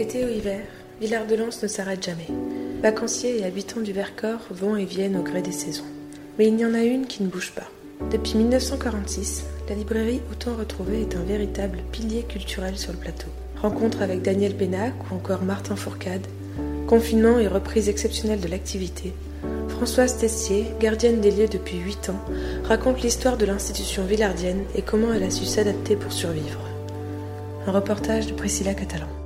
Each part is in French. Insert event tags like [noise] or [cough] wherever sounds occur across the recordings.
Été ou hiver, Villard-de-Lans ne s'arrête jamais. Vacanciers et habitants du Vercors vont et viennent au gré des saisons. Mais il y en a une qui ne bouge pas. Depuis 1946, la librairie Autant Retrouvé est un véritable pilier culturel sur le plateau. Rencontre avec Daniel Bénac ou encore Martin Fourcade, confinement et reprise exceptionnelle de l'activité, Françoise Tessier, gardienne des lieux depuis 8 ans, raconte l'histoire de l'institution villardienne et comment elle a su s'adapter pour survivre. Un reportage de Priscilla Catalan.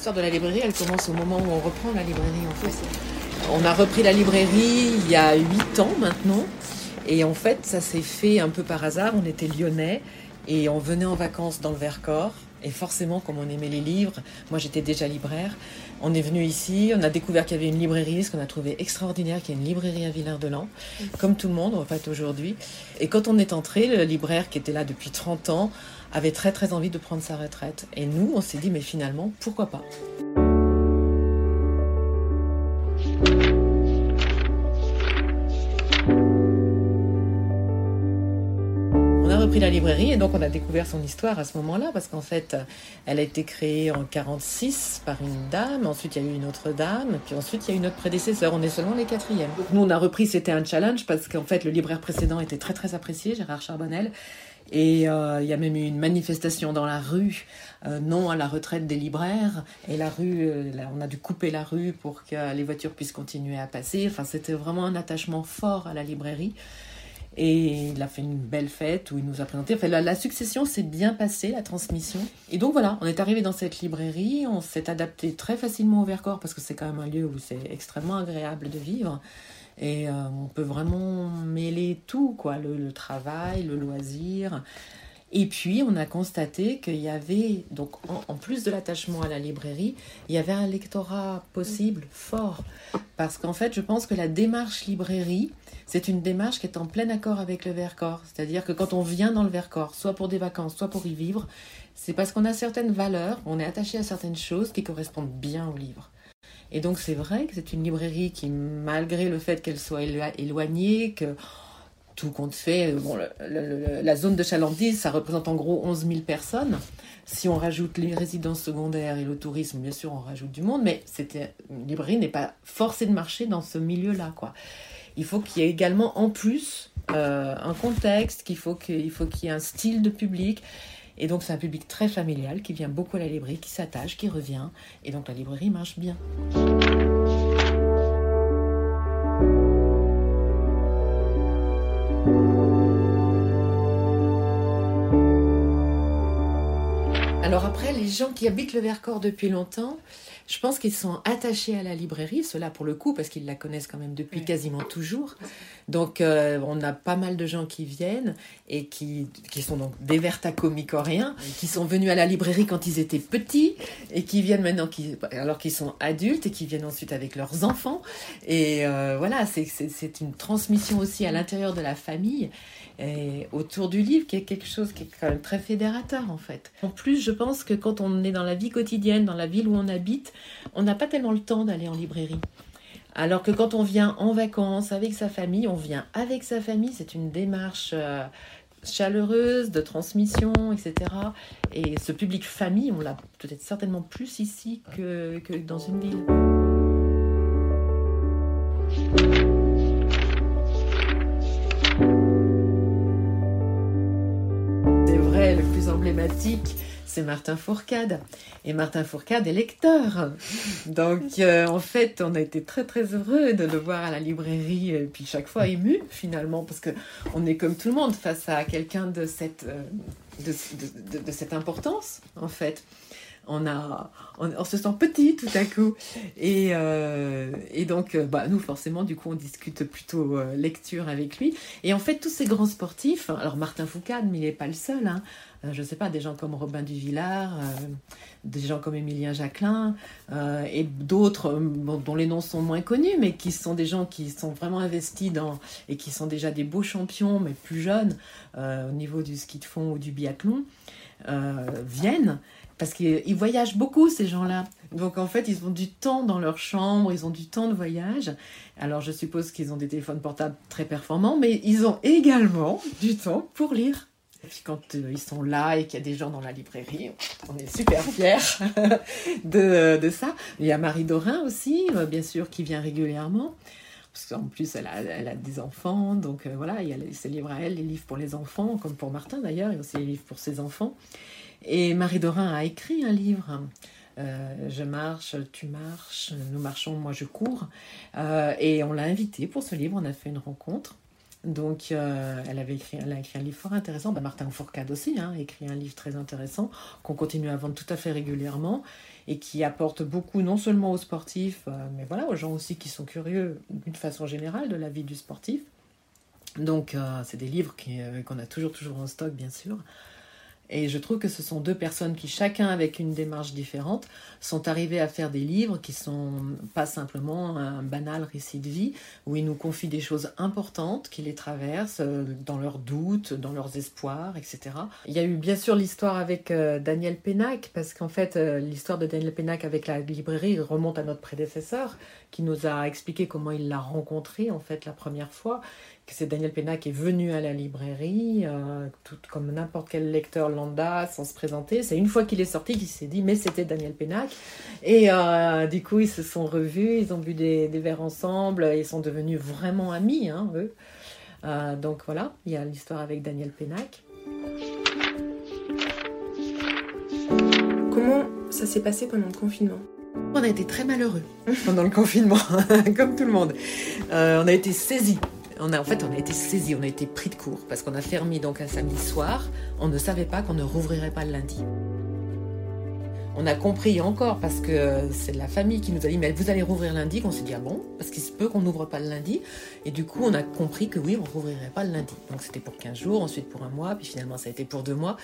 L'histoire de la librairie, elle commence au moment où on reprend la librairie en fait. On a repris la librairie il y a 8 ans maintenant. Et en fait, ça s'est fait un peu par hasard. On était lyonnais et on venait en vacances dans le Vercors. Et forcément, comme on aimait les livres, moi j'étais déjà libraire, on est venu ici, on a découvert qu'il y avait une librairie, ce qu'on a trouvé extraordinaire, qu'il y a une librairie à Villard-de-Lans, comme tout le monde en fait aujourd'hui. Et quand on est entré, le libraire qui était là depuis 30 ans avait très très envie de prendre sa retraite. Et nous, on s'est dit, mais finalement, pourquoi pas? On a repris la librairie et donc on a découvert son histoire à ce moment-là parce qu'en fait, elle a été créée en 46 par une dame, ensuite il y a eu une autre dame, puis ensuite il y a eu notre prédécesseur, on est seulement les quatrièmes. Nous on a repris, c'était un challenge parce qu'en fait le libraire précédent était très très apprécié, Gérard Charbonnel, et euh, il y a même eu une manifestation dans la rue, euh, non à la retraite des libraires. Et la rue, euh, on a dû couper la rue pour que les voitures puissent continuer à passer. Enfin, c'était vraiment un attachement fort à la librairie. Et il a fait une belle fête où il nous a présenté. Enfin, la, la succession s'est bien passée, la transmission. Et donc voilà, on est arrivé dans cette librairie. On s'est adapté très facilement au Vercors parce que c'est quand même un lieu où c'est extrêmement agréable de vivre. Et euh, on peut vraiment mêler tout, quoi, le, travail, le loisir. Et puis, on a constaté qu'il y avait, donc en, en plus de l'attachement à la librairie, il y avait un lectorat possible, fort. Parce qu'en fait, je pense que la démarche librairie, c'est une démarche qui est en plein accord avec le Vercors. C'est-à-dire que quand on vient dans le Vercors, soit pour des vacances, soit pour y vivre, c'est parce qu'on a certaines valeurs, on est attaché à certaines choses qui correspondent bien au livre. Et donc c'est vrai que c'est une librairie qui, malgré le fait qu'elle soit éloignée, que tout compte fait, bon, la zone de Chalandise, ça représente en gros 11 000 personnes. Si on rajoute les résidences secondaires et le tourisme, bien sûr, on rajoute du monde, mais une librairie n'est pas forcée de marcher dans ce milieu-là. Il faut qu'il y ait également, en plus, euh, un contexte, qu'il faut qu'il faut qu'il y ait un style de public. Et donc c'est un public très familial qui vient beaucoup à la librairie, qui s'attache, qui revient. Et donc la librairie marche bien. Alors après, les gens qui habitent le Vercors depuis longtemps, je pense qu'ils sont attachés à la librairie, cela pour le coup, parce qu'ils la connaissent quand même depuis quasiment toujours. Donc euh, on a pas mal de gens qui viennent et qui, qui sont donc des vertacomicoriens, qui sont venus à la librairie quand ils étaient petits et qui viennent maintenant qui, alors qu'ils sont adultes et qui viennent ensuite avec leurs enfants. Et euh, voilà, c'est une transmission aussi à l'intérieur de la famille et autour du livre qui est quelque chose qui est quand même très fédérateur en fait. En plus, je pense que quand on est dans la vie quotidienne, dans la ville où on habite, on n'a pas tellement le temps d'aller en librairie. Alors que quand on vient en vacances avec sa famille, on vient avec sa famille, c'est une démarche euh, chaleureuse de transmission, etc. Et ce public famille, on l'a peut-être certainement plus ici que, que dans une ville. C'est vrai, le plus emblématique, c'est Martin Fourcade. Et Martin Fourcade est lecteur. Donc, euh, en fait, on a été très, très heureux de le voir à la librairie, et puis chaque fois ému, finalement, parce que on est comme tout le monde face à quelqu'un de cette, euh, importance, en fait. On, a, on, se sent petit tout à coup. Et, euh, et donc, euh, bah, nous, forcément, du coup, on discute plutôt euh, lecture avec lui. Et en fait, tous ces grands sportifs, alors Martin Foucault, mais il n'est pas le seul. Hein, je ne sais pas, des gens comme Robin Duvillard, des gens comme Émilien Jacquelin, et d'autres dont les noms sont moins connus, mais qui sont des gens qui sont vraiment investis dans, et qui sont déjà des beaux champions, mais plus jeunes, au niveau du ski de fond ou du biathlon, viennent parce qu'ils voyagent beaucoup, ces gens-là. Donc en fait, ils ont du temps dans leur chambre, ils ont du temps de voyage. Alors je suppose qu'ils ont des téléphones portables très performants, mais ils ont également du temps pour lire. Et puis quand euh, ils sont là et qu'il y a des gens dans la librairie, on est super fiers [laughs] de, de, ça. Il y a Marie Dorin aussi, euh, bien sûr, qui vient régulièrement. Parce qu'en plus, elle a, des enfants, donc euh, voilà, il y a à elle, les livres pour les enfants, comme pour Martin d'ailleurs, il y a aussi les livres pour ses enfants. Et Marie Dorin a écrit un livre. Euh, je marche, tu marches, nous marchons, moi je cours. Euh, et on l'a invitée pour ce livre, on a fait une rencontre. Donc, elle avait écrit, elle a écrit un livre fort intéressant. Bah, Martin Fourcade aussi hein, a écrit un livre très intéressant qu'on continue à vendre tout à fait régulièrement et qui apporte beaucoup non seulement aux sportifs, mais voilà aux gens aussi qui sont curieux d'une façon générale de la vie du sportif. Donc, c'est des livres qu'on a toujours toujours en stock, bien sûr. Et je trouve que ce sont deux personnes qui, chacun avec une démarche différente, sont arrivées à faire des livres qui sont pas simplement un banal récit de vie, où ils nous confient des choses importantes qui les traversent euh, dans leurs doutes, dans leurs espoirs, etc. Il y a eu bien sûr l'histoire avec euh, Daniel Pénac, parce qu'en fait, euh, l'histoire de Daniel Pénac avec la librairie remonte à notre prédécesseur, qui nous a expliqué comment il l'a rencontré en fait la première fois c'est Daniel Pena qui est venu à la librairie, euh, tout comme n'importe quel lecteur lambda, sans se présenter. C'est une fois qu'il est sorti qu'il s'est dit, mais c'était Daniel Pénac. Et euh, du coup, ils se sont revus, ils ont bu des, verres ensemble, ils sont devenus vraiment amis, hein, eux. Euh, donc voilà, il y a l'histoire avec Daniel Pénac. Comment ça s'est passé pendant le confinement? On a été très malheureux pendant le confinement, [laughs] comme tout le monde. on a été saisis on a, en fait, on a été saisis, on a été pris de court parce qu'on a fermé donc un samedi soir. On ne savait pas qu'on ne rouvrirait pas le lundi. On a compris encore parce que c'est la famille qui nous a dit mais vous allez rouvrir lundi qu'on s'est dit ah bon? Parce qu'il se peut qu'on n'ouvre pas le lundi et du coup on a compris que oui on rouvrirait pas le lundi donc c'était pour 15 jours ensuite pour un mois puis finalement ça a été pour deux mois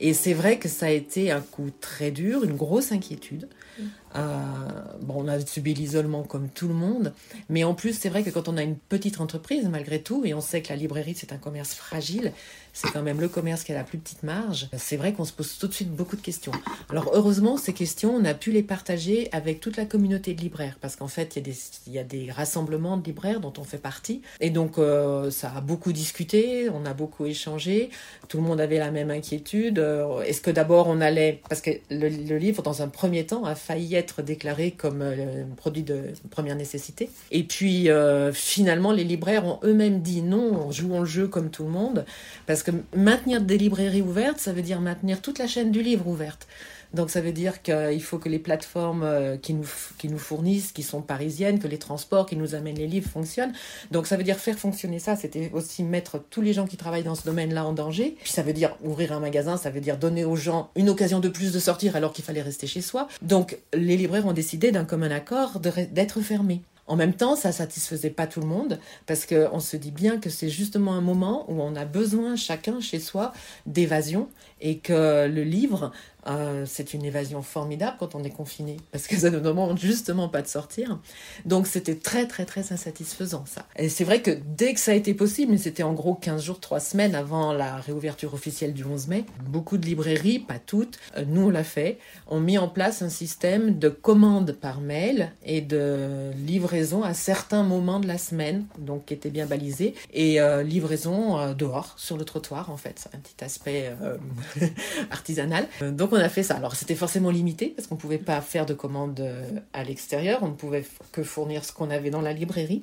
et c'est vrai que ça a été un coup très dur une grosse inquiétude mm. Euh, bon, on a subi l'isolement comme tout le monde, mais en plus, c'est vrai que quand on a une petite entreprise, malgré tout, et on sait que la librairie, c'est un commerce fragile, c'est quand même le commerce qui a la plus petite marge, c'est vrai qu'on se pose tout de suite beaucoup de questions. Alors, heureusement, ces questions, on a pu les partager avec toute la communauté de libraires, parce qu'en fait, il y, a des, rassemblements de libraires dont on fait partie, et donc, euh, ça a beaucoup discuté, on a beaucoup échangé, tout le monde avait la même inquiétude. Euh, est-ce que d'abord on allait, parce que le, le livre, dans un premier temps, a failli être déclaré comme euh, produit de première nécessité. Et puis euh, finalement, les libraires ont eux-mêmes dit non, jouons le jeu comme tout le monde, parce que maintenir des librairies ouvertes, ça veut dire maintenir toute la chaîne du livre ouverte. Donc ça veut dire qu'il faut que les plateformes euh, qui nous, qui nous fournissent, qui sont parisiennes, que les transports qui nous amènent les livres fonctionnent. Donc ça veut dire faire fonctionner ça, c'était aussi mettre tous les gens qui travaillent dans ce domaine-là en danger. Puis ça veut dire ouvrir un magasin, ça veut dire donner aux gens une occasion de plus de sortir alors qu'il fallait rester chez soi. Donc les libraires ont décidé d'un commun accord d'être fermés. En même temps, ça satisfaisait pas tout le monde parce qu'on se dit bien que c'est justement un moment où on a besoin chacun chez soi d'évasion et que le livre euh, c'est une évasion formidable quand on est confiné, parce que ça ne demande justement pas de sortir. Donc c'était très très très insatisfaisant ça. Et c'est vrai que dès que ça a été possible, mais c'était en gros 15 jours, 3 semaines avant la réouverture officielle du 11 mai, beaucoup de librairies, pas toutes, euh, nous on l'a fait, ont mis en place un système de commande par mail et de livraison à certains moments de la semaine, donc qui était bien balisé, et euh, livraison dehors, sur le trottoir en fait, un petit aspect [laughs] artisanal. Donc on a fait ça. Alors c'était forcément limité parce qu'on ne pouvait pas faire de commandes euh, à l'extérieur, on ne pouvait que fournir ce qu'on avait dans la librairie.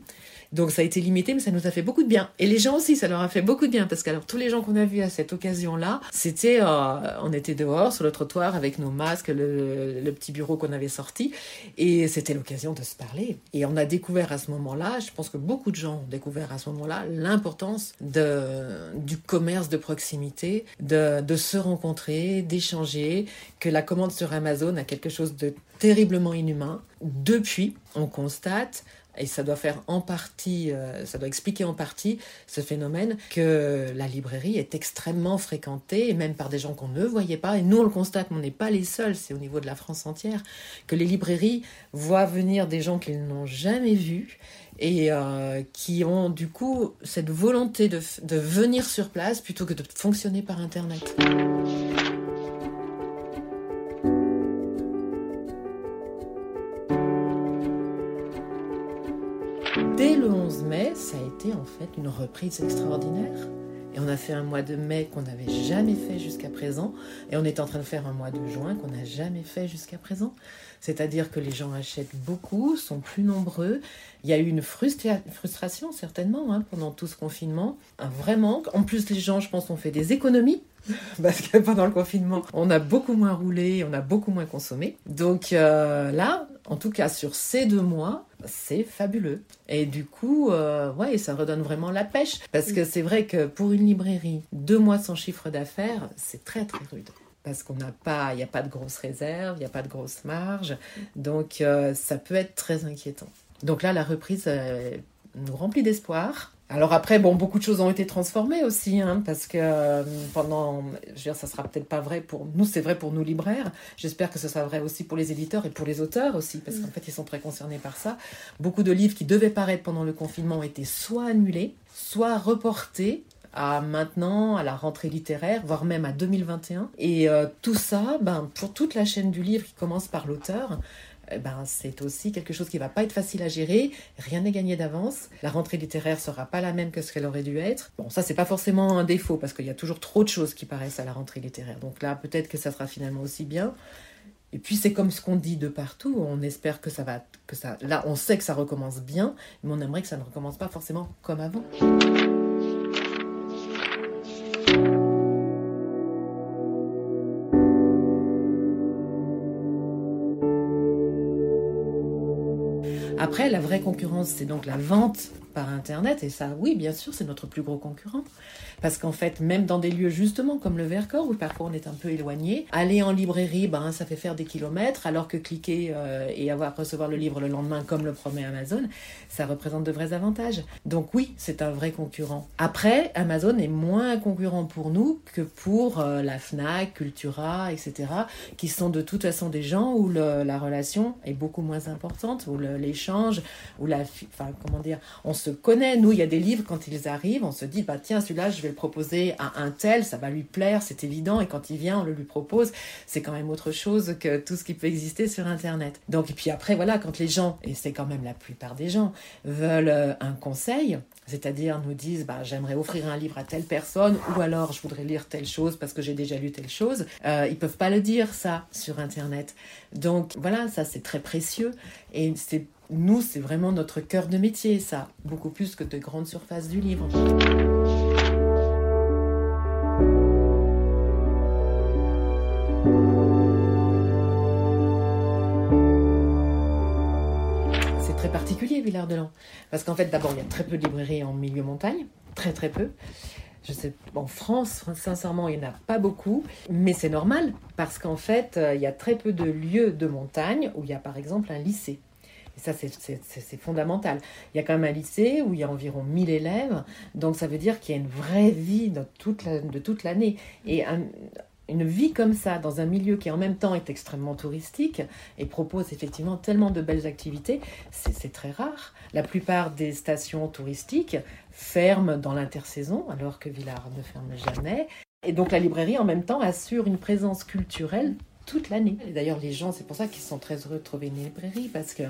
Donc ça a été limité, mais ça nous a fait beaucoup de bien. Et les gens aussi, ça leur a fait beaucoup de bien parce que alors tous les gens qu'on a vus à cette occasion-là, c'était, euh, on était dehors sur le trottoir avec nos masques, le, petit bureau qu'on avait sorti, et c'était l'occasion de se parler. Et on a découvert à ce moment-là, je pense que beaucoup de gens ont découvert à ce moment-là l'importance du commerce de proximité, de se rencontrer, d'échanger, que la commande sur Amazon a quelque chose de terriblement inhumain. Depuis, on constate et ça doit faire en partie, euh, ça doit expliquer en partie ce phénomène que la librairie est extrêmement fréquentée, et même par des gens qu'on ne voyait pas. Et nous, on le constate, on n'est pas les seuls, c'est au niveau de la France entière, que les librairies voient venir des gens qu'ils n'ont jamais vus et euh, qui ont du coup cette volonté de, de venir sur place plutôt que de fonctionner par Internet. Une reprise extraordinaire. Et on a fait un mois de mai qu'on n'avait jamais fait jusqu'à présent. Et on est en train de faire un mois de juin qu'on n'a jamais fait jusqu'à présent. C'est-à-dire que les gens achètent beaucoup, sont plus nombreux. Il y a eu une frustration certainement hein, pendant tout ce confinement. Un vrai manque. En plus, les gens, je pense, ont fait des économies. [laughs] Parce que pendant le confinement, on a beaucoup moins roulé, on a beaucoup moins consommé. Donc euh, là, en tout cas sur ces deux mois, c'est fabuleux. Et du coup, euh, ouais, ça redonne vraiment la pêche. Parce que c'est vrai que pour une librairie, deux mois sans chiffre d'affaires, c'est très très rude parce qu'on n'a pas, il n'y a pas de grosses réserves, il n'y a pas de grosses marges, donc euh, ça peut être très inquiétant. Donc là, la reprise euh, nous remplit d'espoir. Alors après, bon, beaucoup de choses ont été transformées aussi, hein, parce que euh, pendant, je veux dire, ça sera peut-être pas vrai pour nous, c'est vrai pour nous libraires. J'espère que ce sera vrai aussi pour les éditeurs et pour les auteurs aussi, parce qu'en fait, ils sont très concernés par ça. Beaucoup de livres qui devaient paraître pendant le confinement ont été soit annulés, soit reportés à maintenant, à la rentrée littéraire, voire même à 2021. Et euh, tout ça, ben, pour toute la chaîne du livre qui commence par l'auteur, ben, c'est aussi quelque chose qui va pas être facile à gérer. Rien n'est gagné d'avance. La rentrée littéraire sera pas la même que ce qu'elle aurait dû être. Bon, ça c'est pas forcément un défaut parce qu'il y a toujours trop de choses qui paraissent à la rentrée littéraire. Donc là, peut-être que ça sera finalement aussi bien. Et puis c'est comme ce qu'on dit de partout. On espère que ça va, que ça. Là, on sait que ça recommence bien, mais on aimerait que ça ne recommence pas forcément comme avant. La vraie concurrence, c'est donc la vente Internet. Et ça, oui, bien sûr, c'est notre plus gros concurrent. Parce qu'en fait, même dans des lieux justement comme le Vercors, où parfois on est un peu éloigné, aller en librairie, ben, ça fait faire des kilomètres, alors que cliquer euh, et avoir recevoir le livre le lendemain, comme le promet Amazon, ça représente de vrais avantages. Donc oui, c'est un vrai concurrent. Après, Amazon est moins concurrent pour nous que pour euh, la FNAC, Cultura, etc., qui sont de toute façon des gens où la relation est beaucoup moins importante, où l'échange, où la, enfin, comment dire, on se connaît. Nous, il y a des livres, quand ils arrivent, on se dit, bah tiens, celui-là, je vais le proposer à un tel, ça va lui plaire, c'est évident. Et quand il vient, on le lui propose. C'est quand même autre chose que tout ce qui peut exister sur Internet. Donc, et puis après, voilà, quand les gens, et c'est quand même la plupart des gens, veulent euh, un conseil, c'est-à-dire nous disent, bah, j'aimerais offrir un livre à telle personne, ou alors je voudrais lire telle chose parce que j'ai déjà lu telle chose, euh, ils peuvent pas le dire ça sur Internet. Donc voilà, ça c'est très précieux et c'est nous, c'est vraiment notre cœur de métier, ça, beaucoup plus que de grandes surfaces du livre. C'est très particulier, Villard-de-Lans, parce qu'en fait, d'abord, il y a très peu de librairies en milieu montagne, très très peu. Je sais, en France, sincèrement, il n'y en a pas beaucoup, mais c'est normal parce qu'en fait, euh, il y a très peu de lieux de montagne où il y a par exemple un lycée. Et ça, c'est fondamental. Il y a quand même un lycée où il y a environ 1000 élèves, donc ça veut dire qu'il y a une vraie vie de toute l'année. Et une vie comme ça, dans un milieu qui en même temps est extrêmement touristique et propose effectivement tellement de belles activités, c'est très rare. La plupart des stations touristiques ferment dans l'intersaison, alors que Villars ne ferme jamais. Et donc la librairie en même temps assure une présence culturelle toute l'année. D'ailleurs, les gens, c'est pour ça qu'ils sont très heureux de trouver une librairie parce que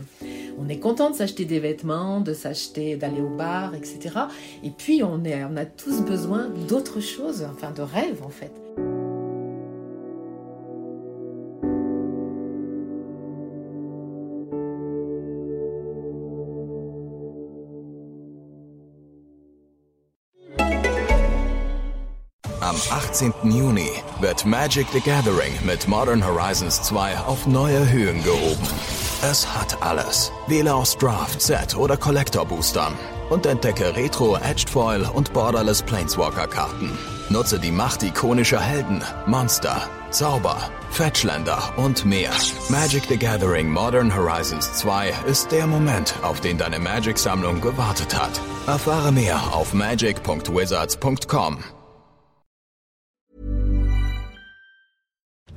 on est content de s'acheter des vêtements, de s'acheter, d'aller au bar, etc. Et puis, on, est, on a tous besoin d'autres choses, enfin de rêves en fait. 18. Juni wird Magic the Gathering mit Modern Horizons 2 auf neue Höhen gehoben. Es hat alles. Wähle aus Draft, Set oder Collector Boostern. und entdecke Retro Edged Foil und Borderless Planeswalker Karten. Nutze die Macht ikonischer Helden, Monster, Zauber, Fetchländer und mehr. Magic the Gathering Modern Horizons 2 ist der Moment, auf den deine Magic-Sammlung gewartet hat. Erfahre mehr auf magic.wizards.com.